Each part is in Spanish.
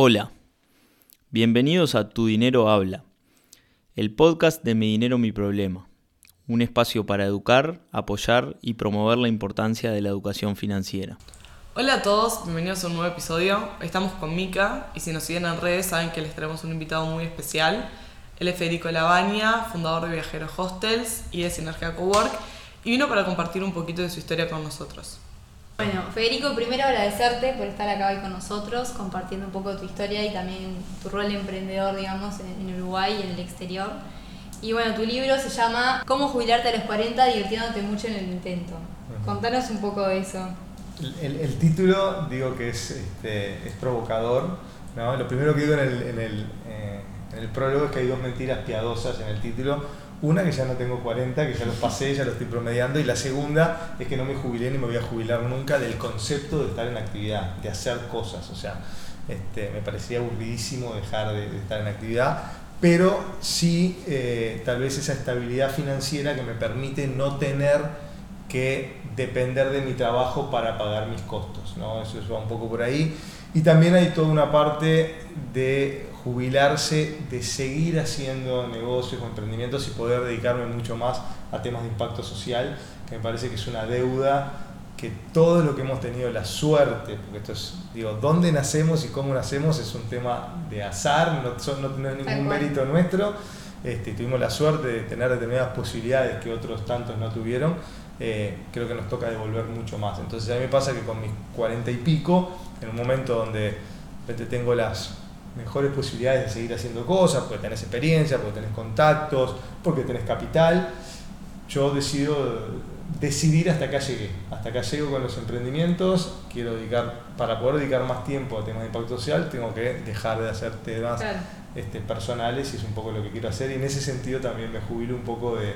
Hola, bienvenidos a Tu Dinero Habla, el podcast de Mi Dinero Mi Problema, un espacio para educar, apoyar y promover la importancia de la educación financiera. Hola a todos, bienvenidos a un nuevo episodio. Estamos con Mika y si nos siguen en redes saben que les traemos un invitado muy especial. Él es Federico Labaña, fundador de Viajeros Hostels y de Sinergia Cowork y vino para compartir un poquito de su historia con nosotros. Bueno, Federico, primero agradecerte por estar acá hoy con nosotros, compartiendo un poco tu historia y también tu rol de emprendedor, digamos, en, Uruguay y en el exterior. Y bueno, tu libro se llama Cómo jubilarte a los 40 divirtiéndote mucho en el intento. Contanos un poco de eso. El, título, digo que es, este, es provocador. ¿no? Lo primero que digo en el, en, el, eh, en el prólogo es que hay dos mentiras piadosas en el título una, que ya no tengo 40, que ya los pasé, ya los estoy promediando. Y la segunda es que no me jubilé ni me voy a jubilar nunca del concepto de estar en actividad, de hacer cosas. O sea, este, me parecía aburridísimo dejar de, estar en actividad, pero sí eh, tal vez esa estabilidad financiera que me permite no tener que depender de mi trabajo para pagar mis costos. ¿no? Eso va un poco por ahí. Y también hay toda una parte de jubilarse, de seguir haciendo negocios o emprendimientos y poder dedicarme mucho más a temas de impacto social, que me parece que es una deuda que todo lo que hemos tenido la suerte, porque esto es, digo, dónde nacemos y cómo nacemos es un tema de azar, no, no, es ningún mérito nuestro, este, tuvimos la suerte de tener determinadas posibilidades que otros tantos no tuvieron, eh, creo que nos toca devolver mucho más. Entonces a mí me pasa que con mis cuarenta y pico, en un momento donde tengo las mejores posibilidades de seguir haciendo cosas, porque tenés experiencia, porque tenés contactos, porque tenés capital, yo decido decidir hasta acá llegué. Hasta acá llego con los emprendimientos, quiero dedicar, para poder dedicar más tiempo a temas de impacto social, tengo que dejar de hacer temas este, personales y es un poco lo que quiero hacer. Y en ese sentido también me jubilo un poco de,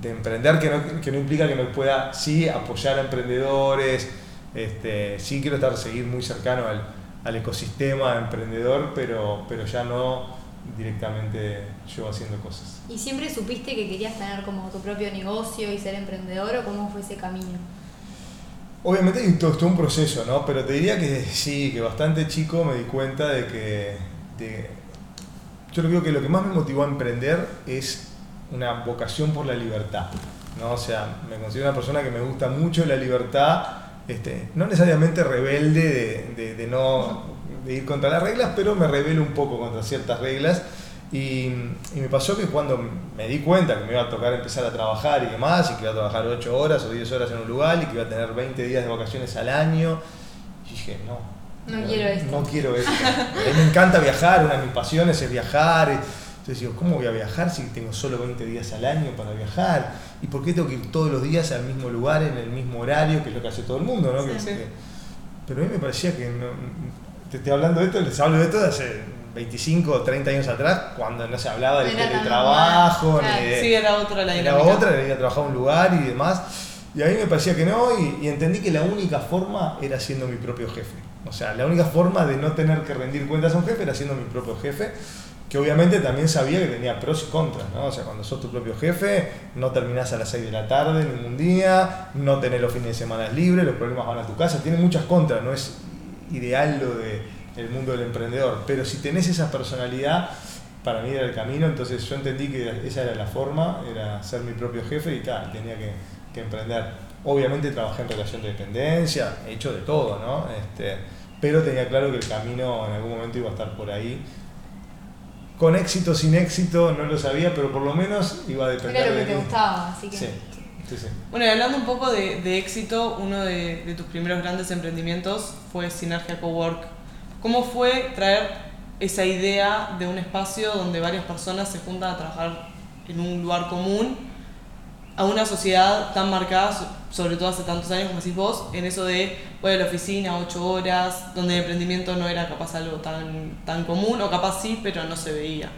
de emprender, que no, que no, implica que no pueda, sí, apoyar a emprendedores, este, sí quiero estar, seguir muy cercano al al ecosistema emprendedor, pero, pero ya no directamente yo haciendo cosas. ¿Y siempre supiste que querías tener como tu propio negocio y ser emprendedor o cómo fue ese camino? Obviamente todo, todo un proceso, ¿no? Pero te diría que sí, que bastante chico me di cuenta de que... yo creo que lo que más me motivó a emprender es una vocación por la libertad, ¿no? O sea, me considero una persona que me gusta mucho la libertad este, no necesariamente rebelde de, no ir contra las reglas, pero me rebelo un poco contra ciertas reglas. Y, me pasó que cuando me di cuenta que me iba a tocar empezar a trabajar y demás, y que iba a trabajar 8 horas o 10 horas en un lugar y que iba a tener 20 días de vacaciones al año, dije, no. No, quiero esto. No quiero esto. A mí me encanta viajar, una de mis pasiones es viajar. Entonces digo, ¿cómo voy a viajar si tengo solo 20 días al año para viajar? ¿Y por qué tengo que ir todos los días al mismo lugar, en el mismo horario, que es lo que hace todo el mundo? ¿no? pero a mí me parecía que, no, te estoy hablando de esto, les hablo de esto de hace 25 o 30 años atrás, cuando no se hablaba del teletrabajo, ni de, Sí, era otra la Era otra, era ir a trabajar a un lugar y demás. Y a mí me parecía que no, y, y, entendí que la única forma era siendo mi propio jefe. O sea, la única forma de no tener que rendir cuentas a un jefe era siendo mi propio jefe que obviamente también sabía que tenía pros y contras, ¿no? O sea, cuando sos tu propio jefe, no terminás a las 6 de la tarde ningún día, no tenés los fines de semana libres, los problemas van a tu casa, tiene muchas contras, no es ideal lo de el mundo del emprendedor, pero si tenés esa personalidad, para mí era el camino, entonces yo entendí que esa era la forma, era ser mi propio jefe y tal, tenía que, que emprender. Obviamente trabajé en relación de dependencia, he hecho de todo, ¿no? Este, pero tenía claro que el camino en algún momento iba a estar por ahí con éxito, sin éxito, no lo sabía, pero por lo menos iba a depender Era lo que te gustaba, así que... Sí. Sí, Bueno, y hablando un poco de, éxito, uno de, tus primeros grandes emprendimientos fue Sinergia Cowork. ¿Cómo fue traer esa idea de un espacio donde varias personas se juntan a trabajar en un lugar común a una sociedad tan marcada, sobre todo hace tantos años como decís vos, en eso de a la oficina ocho horas, donde el emprendimiento no era capaz algo tan, tan común, o capaz sí, pero no se veía.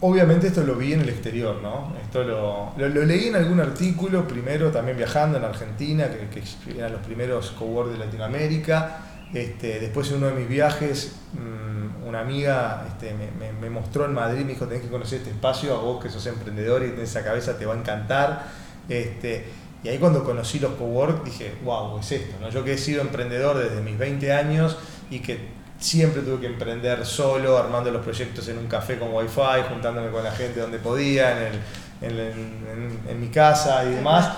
Obviamente esto lo vi en el exterior, ¿no? Esto lo, lo, leí en algún artículo, primero también viajando en Argentina, que, que eran los primeros cowork de Latinoamérica. Este, después en uno de mis viajes, mm, una amiga este, me, mostró en Madrid, me dijo, tenés que conocer este espacio, a vos que sos emprendedor y tenés esa cabeza te va a encantar. Este, y ahí cuando conocí los cowork dije, wow, es esto, ¿no? Yo que he sido emprendedor desde mis 20 años y que siempre tuve que emprender solo, armando los proyectos en un café con wifi, juntándome con la gente donde podía, en, mi casa y demás.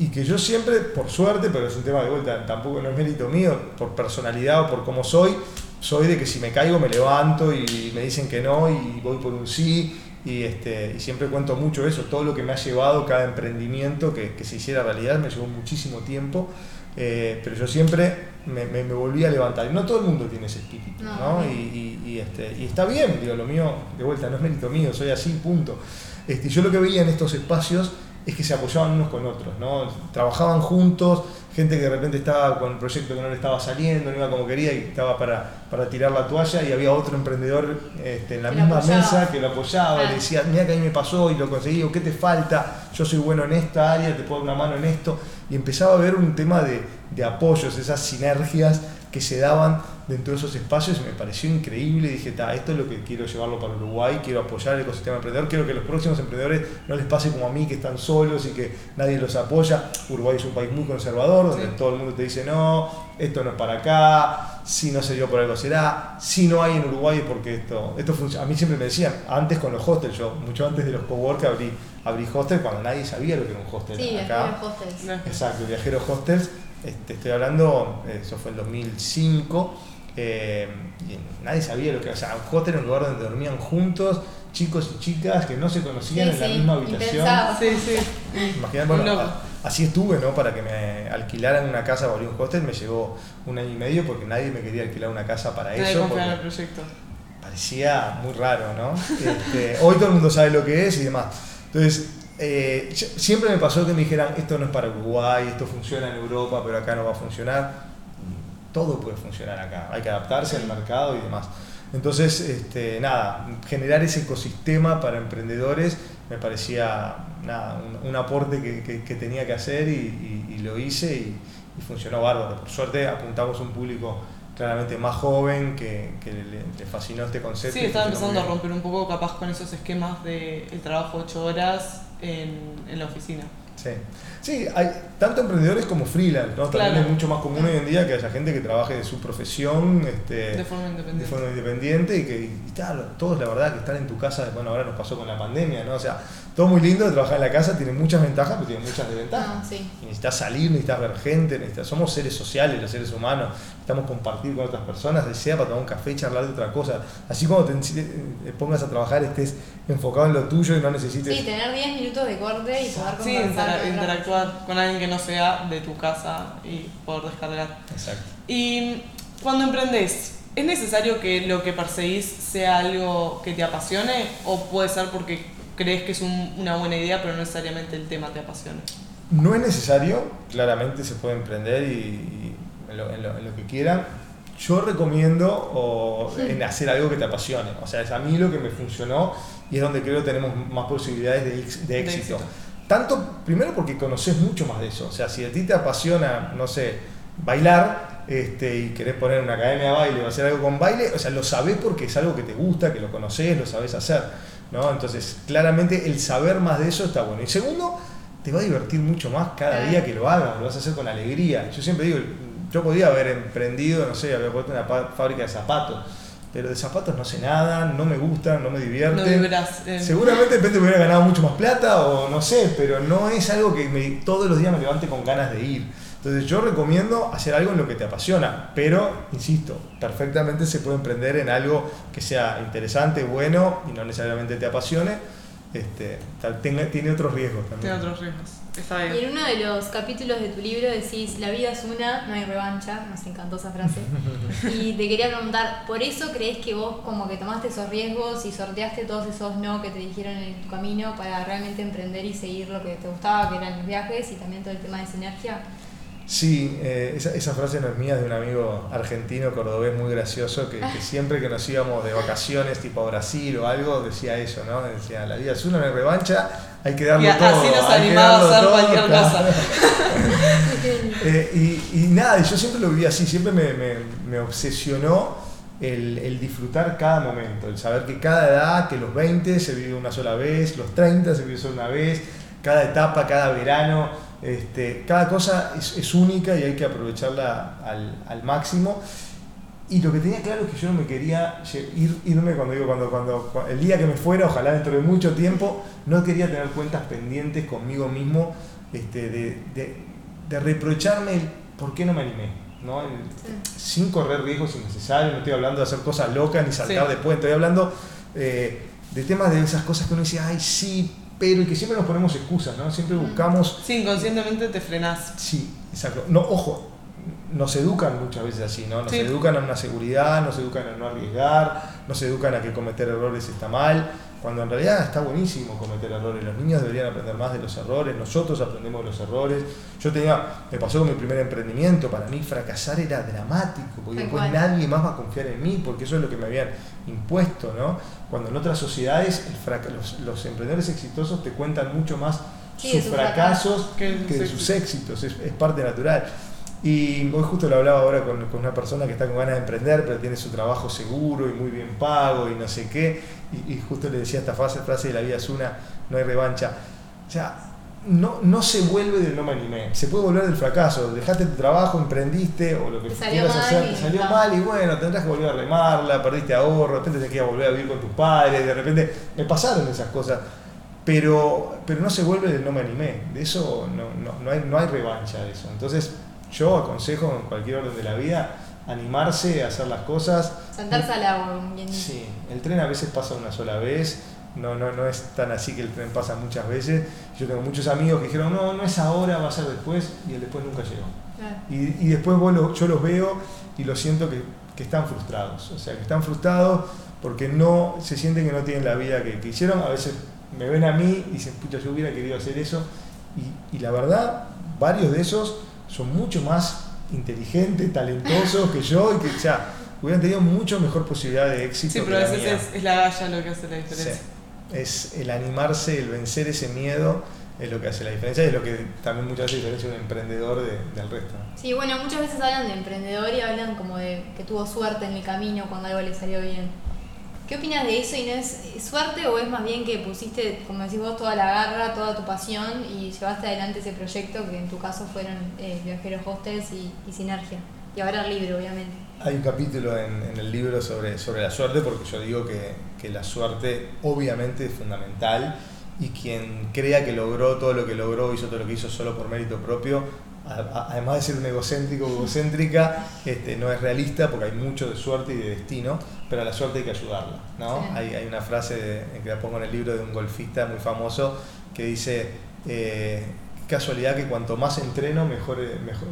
Y que yo siempre, por suerte, pero es un tema de vuelta, tampoco no es mérito mío, por personalidad o por cómo soy, soy de que si me caigo me levanto y me dicen que no y voy por un sí. Y, este, y siempre cuento mucho eso, todo lo que me ha llevado cada emprendimiento que, que se hiciera realidad, me llevó muchísimo tiempo. Eh, pero yo siempre me, me, volví a levantar. Y no todo el mundo tiene ese espíritu, ¿no? Y, y, este, y está bien, digo, lo mío, de vuelta, no es mérito mío, soy así, punto. Este, yo lo que veía en estos espacios es que se apoyaban unos con otros, ¿no? Trabajaban juntos, gente que de repente estaba con un proyecto que no le estaba saliendo, no iba como quería y estaba para, para tirar la toalla y había otro emprendedor este, en la misma mesa que lo apoyaba, le decía, mira que a mí me pasó y lo conseguí, o qué te falta, yo soy bueno en esta área, te puedo dar una mano en esto. Y empezaba a ver un tema de, de apoyos, esas sinergias que se daban dentro de esos espacios y me pareció increíble. Dije, esto es lo que quiero llevarlo para Uruguay, quiero apoyar el ecosistema emprendedor, quiero que los próximos emprendedores no les pase como a mí, que están solos y que nadie los apoya. Uruguay es un país muy conservador, donde todo el mundo te dice, no, esto no es para acá, si no se dio por algo será, si no hay en Uruguay porque esto, esto funciona. A mí siempre me decían, antes con los hostels, yo mucho antes de los cowork abrí, abrí hostels cuando nadie sabía lo que era un hostel. Sí, acá. hostels. Exacto, viajeros hostels este, estoy hablando, eso fue en 2005, eh, y nadie sabía lo que era. O sea, un hostel era un lugar donde dormían juntos chicos y chicas que no se conocían en la misma habitación. Sí, sí. bueno, así estuve, ¿no? Para que me alquilaran una casa para abrir un hostel me llevó un año y medio porque nadie me quería alquilar una casa para eso. el proyecto. Parecía muy raro, ¿no? Este, hoy todo el mundo sabe lo que es y demás. Entonces, eh, siempre me pasó que me dijeran, esto no es para Uruguay, esto funciona en Europa, pero acá no va a funcionar. Todo puede funcionar acá, hay que adaptarse al mercado y demás. Entonces, este, nada, generar ese ecosistema para emprendedores me parecía nada, un, aporte que, tenía que hacer y, lo hice y, funcionó bárbaro. Por suerte apuntamos a un público claramente más joven que, le, fascinó este concepto. Sí, estaba empezando a romper un poco capaz con esos esquemas de el trabajo ocho horas en, en la oficina. Sí. sí, hay tanto emprendedores como freelance, ¿no? También es mucho más común hoy en día que haya gente que trabaje de su profesión este, de, forma independiente. de forma independiente y que y todos la verdad que están en tu casa, bueno ahora nos pasó con la pandemia, ¿no? O sea, todo muy lindo de trabajar en la casa, tiene muchas ventajas, pero tiene muchas desventajas. Ah, sí. necesitas salir, necesitas ver gente, necesitas, somos seres sociales, los seres humanos, necesitamos compartir con otras personas, sea para tomar un café y charlar de otra cosa. Así como te, pongas a trabajar, estés enfocado en lo tuyo y no necesites... Sí, tener 10 minutos de corte y poder sí, interactuar con alguien que no sea de tu casa y poder descargar. Exacto. Y cuando emprendes, ¿es necesario que lo que perseguís sea algo que te apasione o puede ser porque crees que es una buena idea pero no necesariamente el tema te apasione? No es necesario, claramente se puede emprender y, en, lo, que quieran. Yo recomiendo o, en hacer algo que te apasione. O sea, es a mí lo que me funcionó y es donde creo que tenemos más posibilidades de, éxito. Tanto, primero porque conoces mucho más de eso. O sea, si a ti te apasiona, no sé, bailar este, y querés poner una academia de baile o hacer algo con baile, o sea, lo sabés porque es algo que te gusta, que lo conoces, lo sabés hacer. ¿No? Entonces, claramente el saber más de eso está bueno. Y segundo, te va a divertir mucho más cada día que lo hagas, lo vas a hacer con alegría. Yo siempre digo, yo podía haber emprendido, no sé, haber puesto una fábrica de zapatos pero de zapatos no sé nada, no me gustan, no me divierten. No eh. Seguramente depende me hubiera ganado mucho más plata o no sé, pero no es algo que me, todos los días me levante con ganas de ir. Entonces yo recomiendo hacer algo en lo que te apasiona, pero, insisto, perfectamente se puede emprender en algo que sea interesante, bueno y no necesariamente te apasione. Este, tiene otros riesgos también. Tiene otros riesgos. Y en uno de los capítulos de tu libro decís, la vida es una, no hay revancha, nos encantó esa frase. y te quería preguntar, ¿por eso crees que vos como que tomaste esos riesgos y sorteaste todos esos no que te dijeron en tu camino para realmente emprender y seguir lo que te gustaba, que eran los viajes y también todo el tema de sinergia? Sí, eh, esa, esa, frase no es mía, es de un amigo argentino, cordobés, muy gracioso, que, que, siempre que nos íbamos de vacaciones, tipo a Brasil o algo, decía eso, ¿no? Decía, la vida es una, no revancha, hay que darlo y todo. Así nos animaba a hacer cualquier cosa. eh, y, y, nada, yo siempre lo viví así, siempre me, me, me obsesionó el, el, disfrutar cada momento, el saber que cada edad, que los 20 se vive una sola vez, los 30 se vive solo una vez, cada etapa, cada verano este, cada cosa es, única y hay que aprovecharla al, máximo. Y lo que tenía claro es que yo no me quería ir, irme cuando digo, cuando, cuando, el día que me fuera, ojalá dentro de mucho tiempo, no quería tener cuentas pendientes conmigo mismo este, de, de, de reprocharme el por qué no me animé. ¿no? Sin correr riesgos innecesarios, no estoy hablando de hacer cosas locas ni saltar de puente, estoy hablando eh, de temas de esas cosas que uno dice, ay, sí, pero y que siempre nos ponemos excusas, ¿no? Siempre buscamos... Sí, inconscientemente te frenás. Sí, exacto. No, ojo, nos educan muchas veces así, ¿no? Nos educan a una seguridad, nos educan a no arriesgar, nos educan a que cometer errores está mal, cuando en realidad está buenísimo cometer errores. Los niños deberían aprender más de los errores, nosotros aprendemos de los errores. Yo tenía, me pasó con mi primer emprendimiento, para mí fracasar era dramático, porque después nadie más va a confiar en mí, porque eso es lo que me habían impuesto, ¿no? Cuando en otras sociedades los, emprendedores exitosos te cuentan mucho más sus fracasos que, de sus éxitos, es, es parte natural. Y hoy justo lo hablaba ahora con, con, una persona que está con ganas de emprender, pero tiene su trabajo seguro y muy bien pago y no sé qué. Y, justo le decía esta frase, frase de la vida es una, no hay revancha. O sea, no, no se vuelve del no me animé. Se puede volver del fracaso. Dejaste tu trabajo, emprendiste o lo que quieras hacer, te salió mal y bueno, tendrás que volver a remarla, perdiste ahorro, de repente te que volver a vivir con tus padres, de repente me pasaron esas cosas. Pero, pero no se vuelve del no me animé. De eso no, no, no, hay, no hay revancha de eso. Entonces, yo aconsejo en cualquier orden de la vida animarse a hacer las cosas. Sentarse al agua, bien. Sí, el tren a veces pasa una sola vez, no, no, no es tan así que el tren pasa muchas veces. Yo tengo muchos amigos que dijeron, no, no es ahora, va a ser después, y el después nunca llegó. Y, y, después yo los veo y lo siento que, que, están frustrados, o sea, que están frustrados porque no se sienten que no tienen la vida que, hicieron. A veces me ven a mí y dicen, pucha, yo hubiera querido hacer eso. Y, y la verdad, varios de esos son mucho más inteligentes, talentosos que yo y que, o sea, hubieran tenido mucho mejor posibilidad de éxito. Sí, pero a veces es, la galla lo que hace la diferencia. Es el animarse, el vencer ese miedo es lo que hace la diferencia y es lo que también muchas veces diferencia un emprendedor del resto. Sí, bueno, muchas veces hablan de emprendedor y hablan como de que tuvo suerte en el camino cuando algo le salió bien. ¿Qué opinas de eso, Inés? ¿Es suerte o es más bien que pusiste, como decís vos, toda la garra, toda tu pasión y llevaste adelante ese proyecto que en tu caso fueron eh, Viajeros Hostels y, Sinergia? Y ahora el libro, obviamente. Hay un capítulo en, el libro sobre, sobre la suerte porque yo digo que, que la suerte obviamente es fundamental y quien crea que logró todo lo que logró, hizo todo lo que hizo solo por mérito propio, además de ser un egocéntrico o egocéntrica, este, no es realista porque hay mucho de suerte y de destino, pero a la suerte hay que ayudarla. ¿no? Hay, hay, una frase que la pongo en el libro de un golfista muy famoso que dice, eh, casualidad que cuanto más entreno, mejor,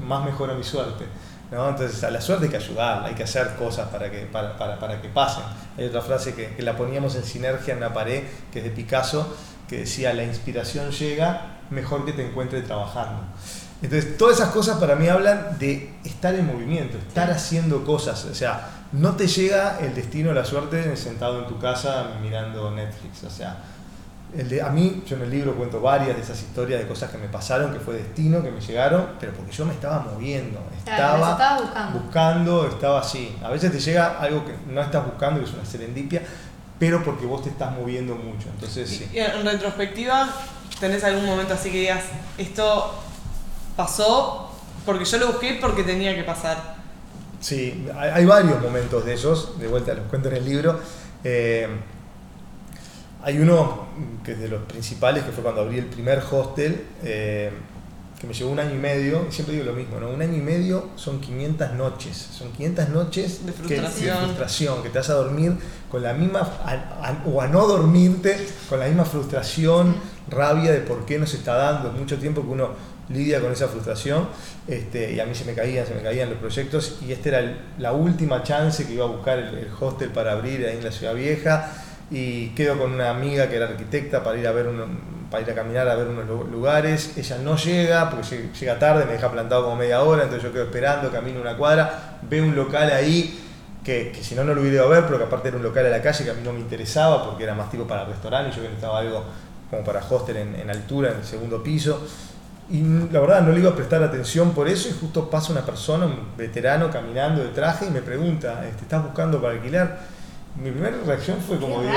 más mejora mi suerte. ¿no? Entonces a la suerte hay que ayudarla, hay que hacer cosas para que, para, para, para que pasen. Hay otra frase que, que la poníamos en sinergia en la pared, que es de Picasso, que decía, la inspiración llega mejor que te encuentre trabajando. Entonces, todas esas cosas para mí hablan de estar en movimiento, estar haciendo cosas. O sea, no te llega el destino, la suerte sentado en tu casa mirando Netflix. O sea, el de, a mí, yo en el libro cuento varias de esas historias de cosas que me pasaron, que fue destino, que me llegaron, pero porque yo me estaba moviendo, estaba, buscando. buscando, estaba así. A veces te llega algo que no estás buscando, que es una serendipia, pero porque vos te estás moviendo mucho. Entonces, sí. y en retrospectiva, ¿tenés algún momento así que digas, esto pasó porque yo lo busqué porque tenía que pasar. Sí, hay, varios momentos de esos, de vuelta los cuento en el libro. Eh, hay uno que es de los principales, que fue cuando abrí el primer hostel, eh, que me llevó un año y medio, y siempre digo lo mismo, ¿no? Un año y medio son 500 noches, son 500 noches de frustración, que, frustración, que te vas a dormir con la misma, o a no dormirte, con la misma frustración, rabia de por qué no se está dando, mucho tiempo que uno lidia con esa frustración este, y a mí se me caían, se me caían los proyectos y esta era la última chance que iba a buscar el, hostel para abrir ahí en la Ciudad Vieja y quedo con una amiga que era arquitecta para ir a ver para ir a caminar a ver unos lugares, ella no llega porque llega tarde, me deja plantado como media hora, entonces yo quedo esperando, camino una cuadra, veo un local ahí que, si no no lo hubiera ido a ver, pero que aparte era un local a la calle que a mí no me interesaba porque era más tipo para restaurante y yo necesitaba algo como para hostel en, en altura, en el segundo piso. Y la verdad no le iba a prestar atención por eso y justo pasa una persona, un veterano caminando de traje y me pregunta, ¿te estás buscando para alquilar? Mi primera reacción fue como, digo,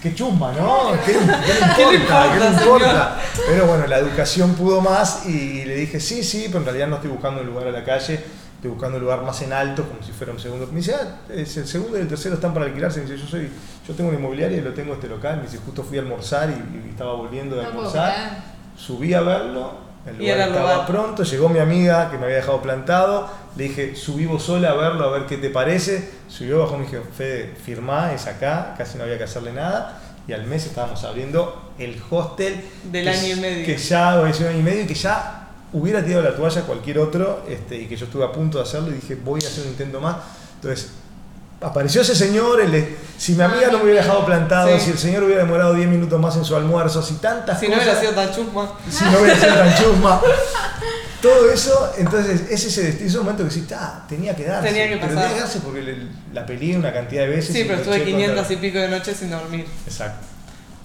qué, chumba, ¿no? ¿Qué, le importa? ¿Qué le importa? Pero bueno, la educación pudo más y le dije, sí, sí, pero en realidad no estoy buscando un lugar a la calle, estoy buscando un lugar más en alto, como si fuera un segundo. Me dice, ah, es el segundo y el tercero están para alquilarse. Me dice, yo soy, yo tengo una inmobiliaria y lo tengo este local. Me dice, justo fui a almorzar y, y estaba volviendo de No almorzar. Subí a verlo, el Y lugar era el estaba lugar. pronto, llegó mi amiga que me había dejado plantado, le dije, subí vos sola a verlo, a ver qué te parece. Subió, bajó, me dijo, Fede, firmá, es acá, casi no había que hacerle nada. Y al mes estábamos abriendo el hostel Del que- año y medio. Que ya, o ese año y medio, y que ya hubiera tirado la toalla cualquier otro, este, y que yo estuve a punto de hacerlo y dije, voy a hacer un intento más. Entonces, apareció ese señor, el si mi amiga no me hubiera dejado plantado, Sí. si el señor hubiera demorado 10 minutos más en su almuerzo, si tantas Si no cosas hubiera sido tan chusma. si no hubiera sido tan chusma. Todo eso, entonces es ese destino, ese momento que decís, ah, tenía que darse. Tenía que Pero pasar. tenía que darse porque le- la peleé una cantidad de veces. Sí, pero estuve 500 contra- y pico de noches sin dormir. Exacto.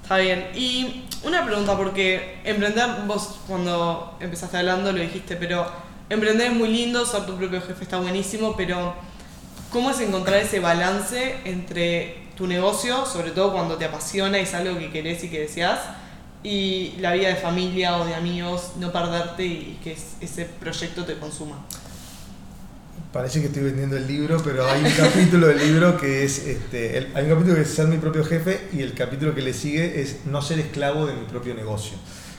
Está bien. Y una pregunta, porque emprender, vos cuando empezaste hablando lo dijiste, pero emprender es muy lindo, ser tu propio jefe está buenísimo, pero ¿cómo es encontrar ese balance entre tu negocio, sobre todo cuando te apasiona y es algo que querés y que deseas, y la vida de familia o de amigos, no perderte y que es- ese proyecto te consuma? Parece que estoy vendiendo el libro, pero hay un capítulo del libro que es, este, el- hay un capítulo que es ser mi propio jefe y el capítulo que le sigue es no ser esclavo de mi propio negocio,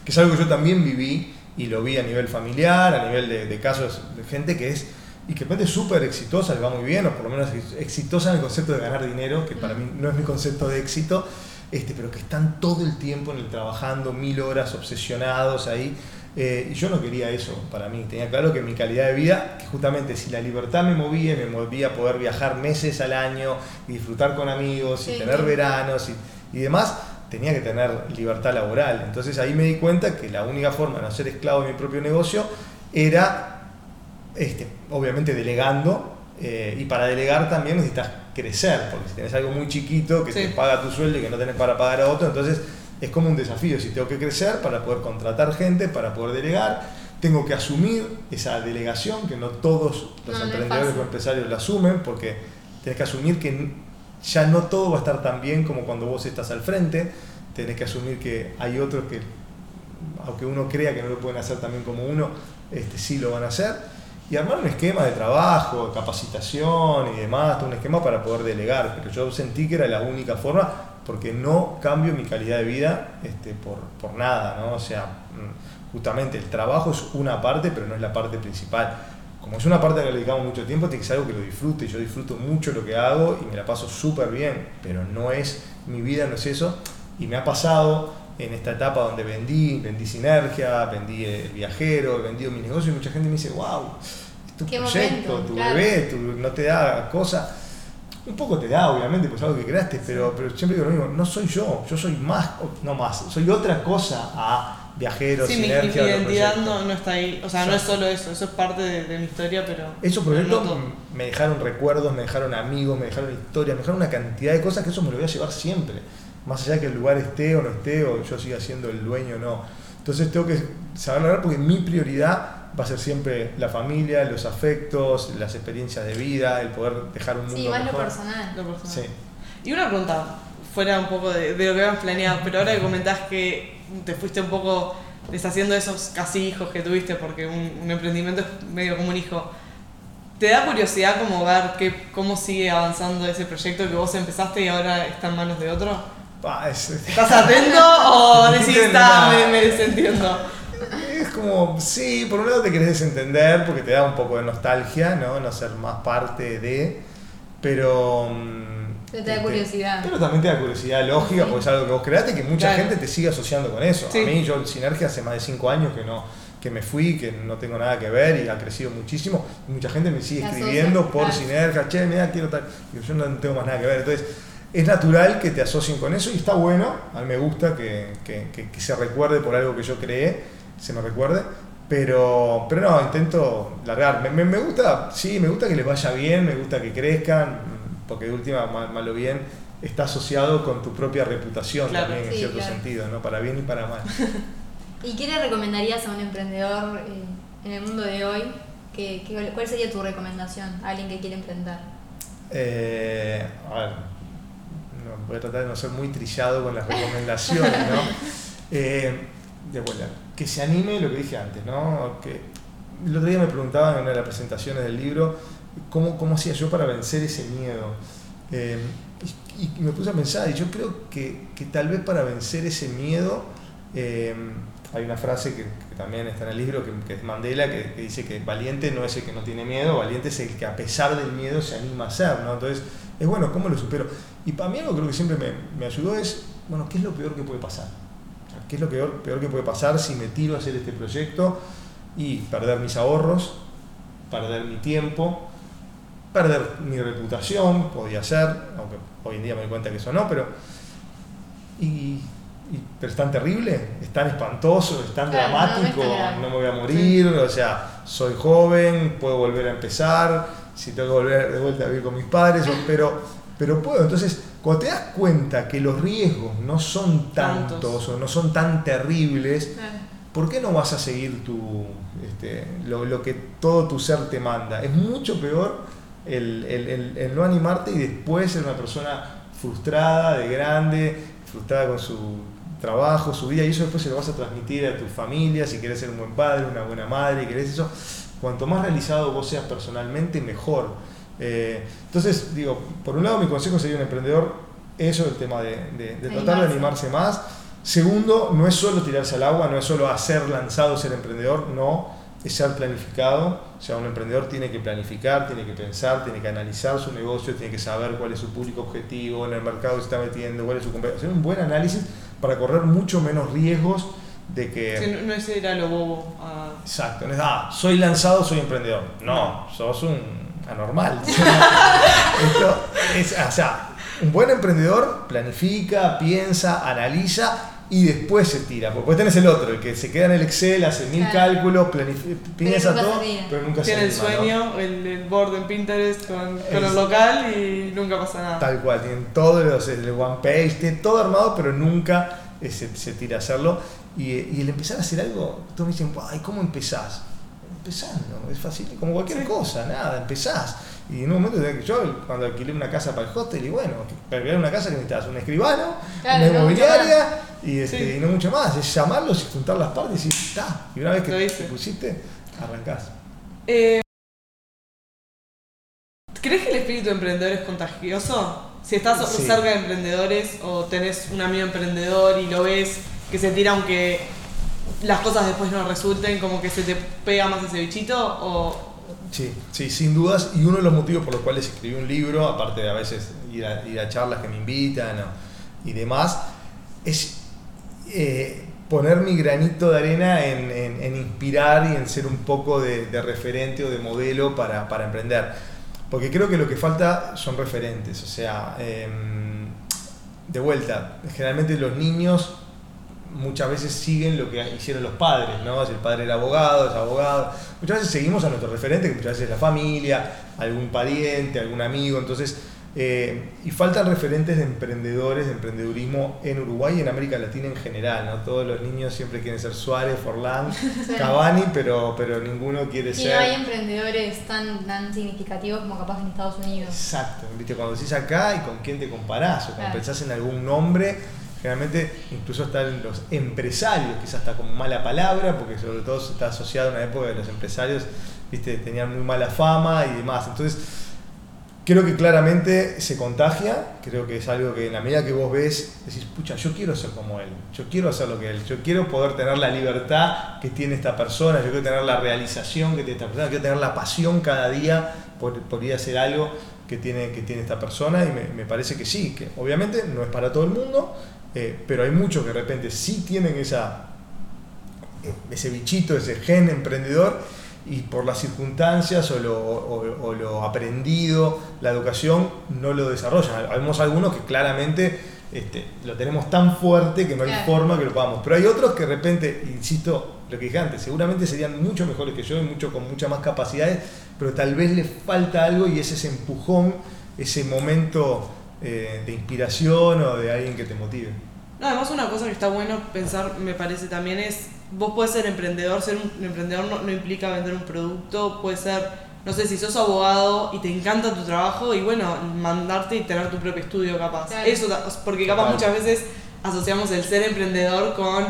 que es algo que yo también viví y lo vi a nivel familiar, a nivel de, de casos de gente que es y que es súper exitosa, le va muy bien, o por lo menos ex- exitosa en el concepto de ganar dinero, que para mí no es mi concepto de éxito, este, pero que están todo el tiempo en el trabajando, mil horas, obsesionados ahí. Eh, y yo no quería eso para mí. Tenía claro que mi calidad de vida, que justamente si la libertad me movía, me movía a poder viajar meses al año y disfrutar con amigos y Sí. tener veranos y, y demás, tenía que tener libertad laboral. Entonces ahí me di cuenta que la única forma de no ser esclavo de mi propio negocio era, este, obviamente, delegando. eh, y para delegar también necesitas crecer, porque si tenés algo muy chiquito que te paga tu sueldo y que no tenés para pagar a otro, entonces es como un desafío. Si tengo que crecer para poder contratar gente, para poder delegar, tengo que asumir esa delegación, que no todos los No, emprendedores o empresarios la asumen, porque tenés que asumir que ya no todo va a estar tan bien como cuando vos estás al frente, tenés que asumir que hay otros que, aunque uno crea que no lo pueden hacer también como uno, este, sí lo van a hacer. Y armar un esquema de trabajo, de capacitación y demás, un esquema para poder delegar. Pero yo sentí que era la única forma, porque no cambio mi calidad de vida este, por, por nada, ¿no? O sea, mm, justamente el trabajo es una parte, pero no es la parte principal. Como es una parte que le dedicamos mucho tiempo, tiene que ser algo que lo disfrute. Yo disfruto mucho lo que hago y me la paso súper bien, pero no es mi vida, no es eso. Y me ha pasado en esta etapa donde vendí, vendí Sinergia, vendí El Viajero, he vendido mi negocio y mucha gente me dice, wow, es tu Qué proyecto, momento, tu claro. bebé, tu- no te da cosa. Un poco te da, obviamente, pues algo que creaste, pero, pero siempre digo lo mismo, no soy yo, yo soy más, no más, soy otra cosa a Viajero, Sí, mi, mi Sinergia, otro identidad no, no está ahí. O sea, no es solo eso, eso es parte de, de mi historia, pero. Esos proyectos no me dejaron recuerdos, me dejaron amigos, me dejaron historias, me dejaron una cantidad de cosas que eso me lo voy a llevar siempre. Más allá que el lugar esté o no esté, o yo siga siendo el dueño o no. Entonces tengo que saber lograr porque mi prioridad va a ser siempre la familia, los afectos, las experiencias de vida, el poder dejar un mundo Sí, más lo mejor. personal. Lo personal. Sí. Y una pregunta, fuera un poco de, de lo que habíamos planeado, pero ahora que comentás que te fuiste un poco deshaciendo de esos casi hijos que tuviste, porque un, un emprendimiento es medio como un hijo, ¿te da curiosidad como ver qué, cómo sigue avanzando ese proyecto que vos empezaste y ahora está en manos de otro? Pa, es, ¿Estás atento o decís, está, me, me desentiendo? es como, sí, por un lado te querés desentender porque te da un poco de nostalgia, ¿no? No ser más parte de, pero... mm, Pero te da curiosidad. Pero también te da curiosidad lógica, Sí. porque es algo que vos creaste y que mucha Claro. gente te sigue asociando con eso. Sí. A mí, yo, Sinergia, hace más de 5 años que no que me fui, que no tengo nada que ver y ha crecido muchísimo. Y mucha gente me sigue asocia, escribiendo por claro. Sinergia, che, mira, quiero tal. Y yo no tengo más nada que ver. Entonces, es natural que te asocien con eso y está bueno. A mí me gusta que, que- que- que se recuerde por algo que yo creé, se me recuerde. Pero, pero no, intento largar. Me, me- me gusta, sí, me gusta que les vaya bien, me gusta que crezcan, porque de última, mal, mal o bien, está asociado con tu propia reputación Claro. también, en cierto claro. sentido, ¿no? Para bien y para mal. ¿Y qué le recomendarías a un emprendedor eh, en el mundo de hoy? ¿Qué, qué- cuál sería tu recomendación a alguien que quiere emprender? Eh, a ver, no, voy a tratar de no ser muy trillado con las recomendaciones, ¿no? Eh, de vuelta, que se anime lo que dije antes, ¿no? Que el otro día me preguntaban en una de las presentaciones del libro cómo, cómo hacía yo para vencer ese miedo. Eh, y, y me puse a pensar, y yo creo que, que tal vez para vencer ese miedo, eh, hay una frase que, que también está en el libro, que, que es Mandela, que, dice que valiente no es el que no tiene miedo, valiente es el que a pesar del miedo se anima a hacer, ¿no? Entonces, es bueno, ¿cómo lo supero? Y para mí algo creo que siempre me, me ayudó es, bueno, ¿qué es lo peor que puede pasar? O sea, ¿Qué es lo peor, peor que puede pasar si me tiro a hacer este proyecto y perder mis ahorros, perder mi tiempo, perder mi reputación, podía ser, aunque hoy en día me doy cuenta que eso no, pero... Y, y- pero es tan terrible, es tan espantoso, es tan Claro, no dramático, no me voy a morir, o sea, soy joven, puedo volver a empezar, si tengo que volver de vuelta a vivir con mis padres, pero, pero puedo. Entonces, cuando te das cuenta que los riesgos no son tantos, Tantos. o no son tan terribles. ¿por qué no vas a seguir tu, este, lo, lo que todo tu ser te manda? Es mucho peor el, el- el- el no animarte y después ser una persona frustrada, de grande, frustrada con su trabajo, su vida, y eso después se lo vas a transmitir a tu familia, si quieres ser un buen padre, una buena madre, querés eso. Cuanto más realizado vos seas personalmente, mejor. Eh, entonces, digo, por un lado mi consejo sería un emprendedor, eso, el tema de, de- de tratar de Animarse. más. Segundo, no es solo tirarse al agua, no es solo hacer lanzado ser emprendedor, no, es ser planificado. O sea, un emprendedor tiene que planificar, tiene que pensar, tiene que analizar su negocio, tiene que saber cuál es su público objetivo, en el mercado que se está metiendo, cuál es su competencia. Hacer un buen análisis para correr mucho menos riesgos de que... Sí, no, no es ir a lo bobo. a- Exacto, no es, ah, soy lanzado, soy emprendedor. No, sos un anormal. Esto es, o sea, un buen emprendedor planifica, piensa, analiza y después se tira. Porque después tenés el otro, el que se queda en el Excel, hace mil Claro. cálculos, planifica, piensa nunca se todo, tira. pero nunca Tiene el se anima, ¿no? sueño, el, el board en Pinterest con, con el local y nunca pasa nada. Tal cual, tienen todo los, el one page, tiene todo armado, pero nunca se, se tira a hacerlo. Y, eh, y el empezar a hacer algo, todos me dicen, "Ay, ¿cómo empezás? Empezando, es fácil, como cualquier Sí. cosa, nada, empezás. Y en un momento, yo cuando alquilé una casa para el hostel, y bueno, para alquilar una casa que necesitas un escribano, Claro, una no inmobiliaria y, este, Sí. y no mucho más. Es llamarlos y juntar las partes y está. Y una vez que te pusiste, arrancás. Eh, ¿Crees que el espíritu emprendedor es contagioso? Si estás Sí. cerca de emprendedores o tenés un amigo emprendedor y lo ves que se tira aunque las cosas después no resulten, como que se te pega más ese bichito o Sí, sí, sin dudas. Y uno de los motivos por los cuales escribí un libro, aparte de a veces ir a, ir a charlas que me invitan o- y demás, es eh, poner mi granito de arena en, en- en inspirar y en ser un poco de, de referente o de modelo para, para emprender. Porque creo que lo que falta son referentes. O sea, em, de vuelta, generalmente los niños muchas veces siguen lo que hicieron los padres, ¿no? Si el padre era abogado, es abogado. Muchas veces seguimos a nuestro referente, que muchas veces es la familia, algún pariente, algún amigo. Entonces, eh, y faltan referentes de emprendedores, de emprendedurismo en Uruguay y en América Latina en general, ¿no? Todos los niños siempre quieren ser Suárez, Forlán, Cavani, pero, pero ninguno quiere Y ser... no hay emprendedores tan, tan significativos como capaz en Estados Unidos. Exacto, ¿viste? cuando decís acá y con quién te comparás, o cuando Claro. pensás en algún nombre, generalmente incluso están los empresarios, quizás está como mala palabra, porque sobre todo está asociado a una época de los empresarios, ¿viste? tenían muy mala fama y demás. Entonces, creo que claramente se contagia, creo que es algo que en la medida que vos ves, decís, pucha, yo quiero ser como él, yo quiero hacer lo que él, yo quiero poder tener la libertad que tiene esta persona, yo quiero tener la realización que tiene esta persona, quiero tener la pasión cada día por, por ir a hacer algo que tiene, que tiene esta persona y me, me parece que sí, que obviamente no es para todo el mundo, eh, pero hay muchos que de repente sí tienen esa, eh, ese bichito, ese gen emprendedor y por las circunstancias o lo, o- o lo aprendido, la educación, no lo desarrollan. Vemos algunos que claramente este, lo tenemos tan fuerte que no hay Claro. forma que lo podamos. Pero hay otros que de repente, insisto, lo que dije antes, seguramente serían mucho mejores que yo y mucho, con muchas más capacidades, pero tal vez les falta algo y es ese empujón, ese momento eh, de inspiración o de alguien que te motive. No, además una cosa que está bueno pensar, me parece también es, vos puedes ser emprendedor, ser un emprendedor no, no implica vender un producto, puede ser, no sé, si sos abogado y te encanta tu trabajo y bueno, mandarte y tener tu propio estudio capaz. Claro. Eso, porque capaz Total. muchas veces asociamos el ser emprendedor con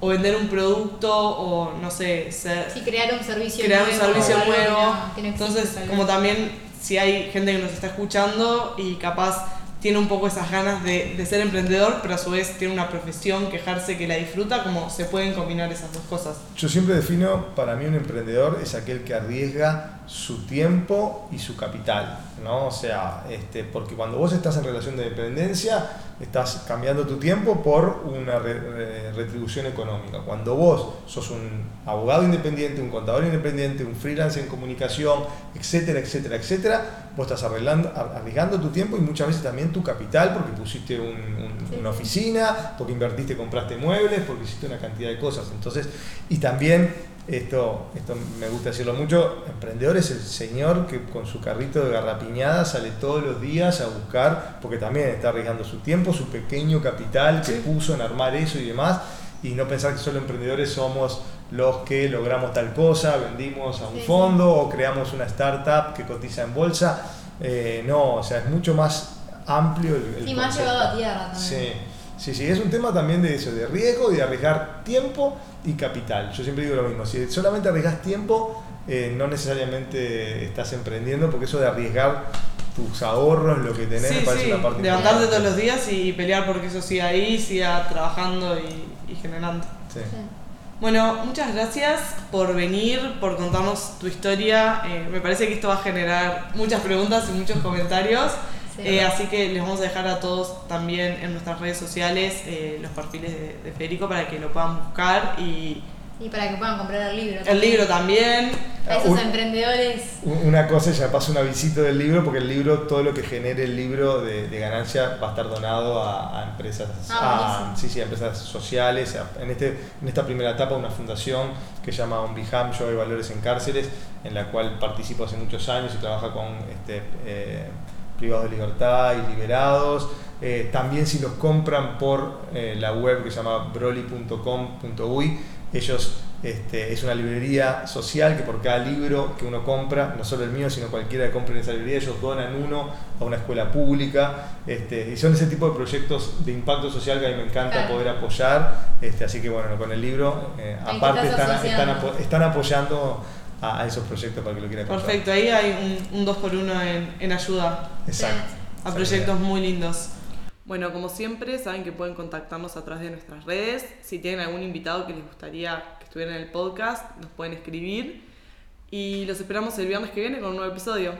o vender un producto o no sé, ser, Sí, crear un servicio crear un nuevo. servicio o algo que nuevo. no- no Entonces, como también si hay gente que nos está escuchando y capaz tiene un poco esas ganas de, de ser emprendedor, pero a su vez tiene una profesión, quejarse que la disfruta, como se pueden combinar esas dos cosas. Yo siempre defino, para mí un emprendedor es aquel que arriesga su tiempo y su capital, ¿no? O sea, este, porque cuando vos estás en relación de dependencia, estás cambiando tu tiempo por una re- re- retribución económica. Cuando vos sos un abogado independiente, un contador independiente, un freelance en comunicación, etcétera, etcétera, etcétera, vos estás arreglando- ar- arriesgando tu tiempo y muchas veces también tu capital porque pusiste un- un- Sí. una oficina, porque invertiste, compraste muebles, porque hiciste una cantidad de cosas. Entonces, y también esto, esto me gusta decirlo mucho, emprendedor es el señor que con su carrito de garrapiñada sale todos los días a buscar, porque también está arriesgando su tiempo, su pequeño capital que Sí. puso en armar eso y demás, y no pensar que solo emprendedores somos los que logramos tal cosa, vendimos a un Sí, fondo o creamos una startup que cotiza en bolsa. Eh, no, o sea, es mucho más amplio el, el Sí, más llevado a tierra también. Sí, sí, sí, es un tema también de eso, de riesgo y de arriesgar tiempo y capital. Yo siempre digo lo mismo, si solamente arriesgas tiempo, eh, no necesariamente estás emprendiendo, porque eso de arriesgar tus ahorros, lo que tenés, me sí, parece sí, una parte levantarte importante. todos los días y pelear porque eso siga ahí, siga trabajando y, y generando. Sí. Sí. Bueno, muchas gracias por venir, por contarnos tu historia. Eh, me parece que esto va a generar muchas preguntas y muchos comentarios. Sí. Eh, así que les vamos a dejar a todos también en nuestras redes sociales eh, los perfiles de, de Federico para que lo puedan buscar y Y para que puedan comprar el libro. el libro también. A esos Un- emprendedores. Una cosa, ya paso un avisito del libro, porque el libro, todo lo que genere el libro de, de ganancia va a estar donado a, a empresas, Ah, a, sí, sí, a empresas sociales. a- en, este, en esta primera etapa, una fundación que se llama Onbiham, Yo de Valores en Cárceles, en la cual participo hace muchos años y trabaja con este, eh, privados de libertad y liberados. Eh, también si los compran por eh, la web que se llama broly.com.uy, ellos este, es una librería social que por cada libro que uno compra, no solo el mío, sino cualquiera que compre en esa librería, ellos donan uno a una escuela pública. Este, y son ese tipo de proyectos de impacto social que a mí me encanta Claro. poder apoyar. Este, así que bueno, con el libro, eh, aparte estás están, asociando. están, apo- están apoyando a, a esos proyectos para que lo quieran comprar. Perfecto, ahí hay un, un 2 por 1 en, en ayuda Exacto. a proyectos muy lindos. Bueno, como siempre, saben que pueden contactarnos a través de nuestras redes. Si tienen algún invitado que les gustaría que estuviera en el podcast, nos pueden escribir. Y los esperamos el viernes que viene con un nuevo episodio.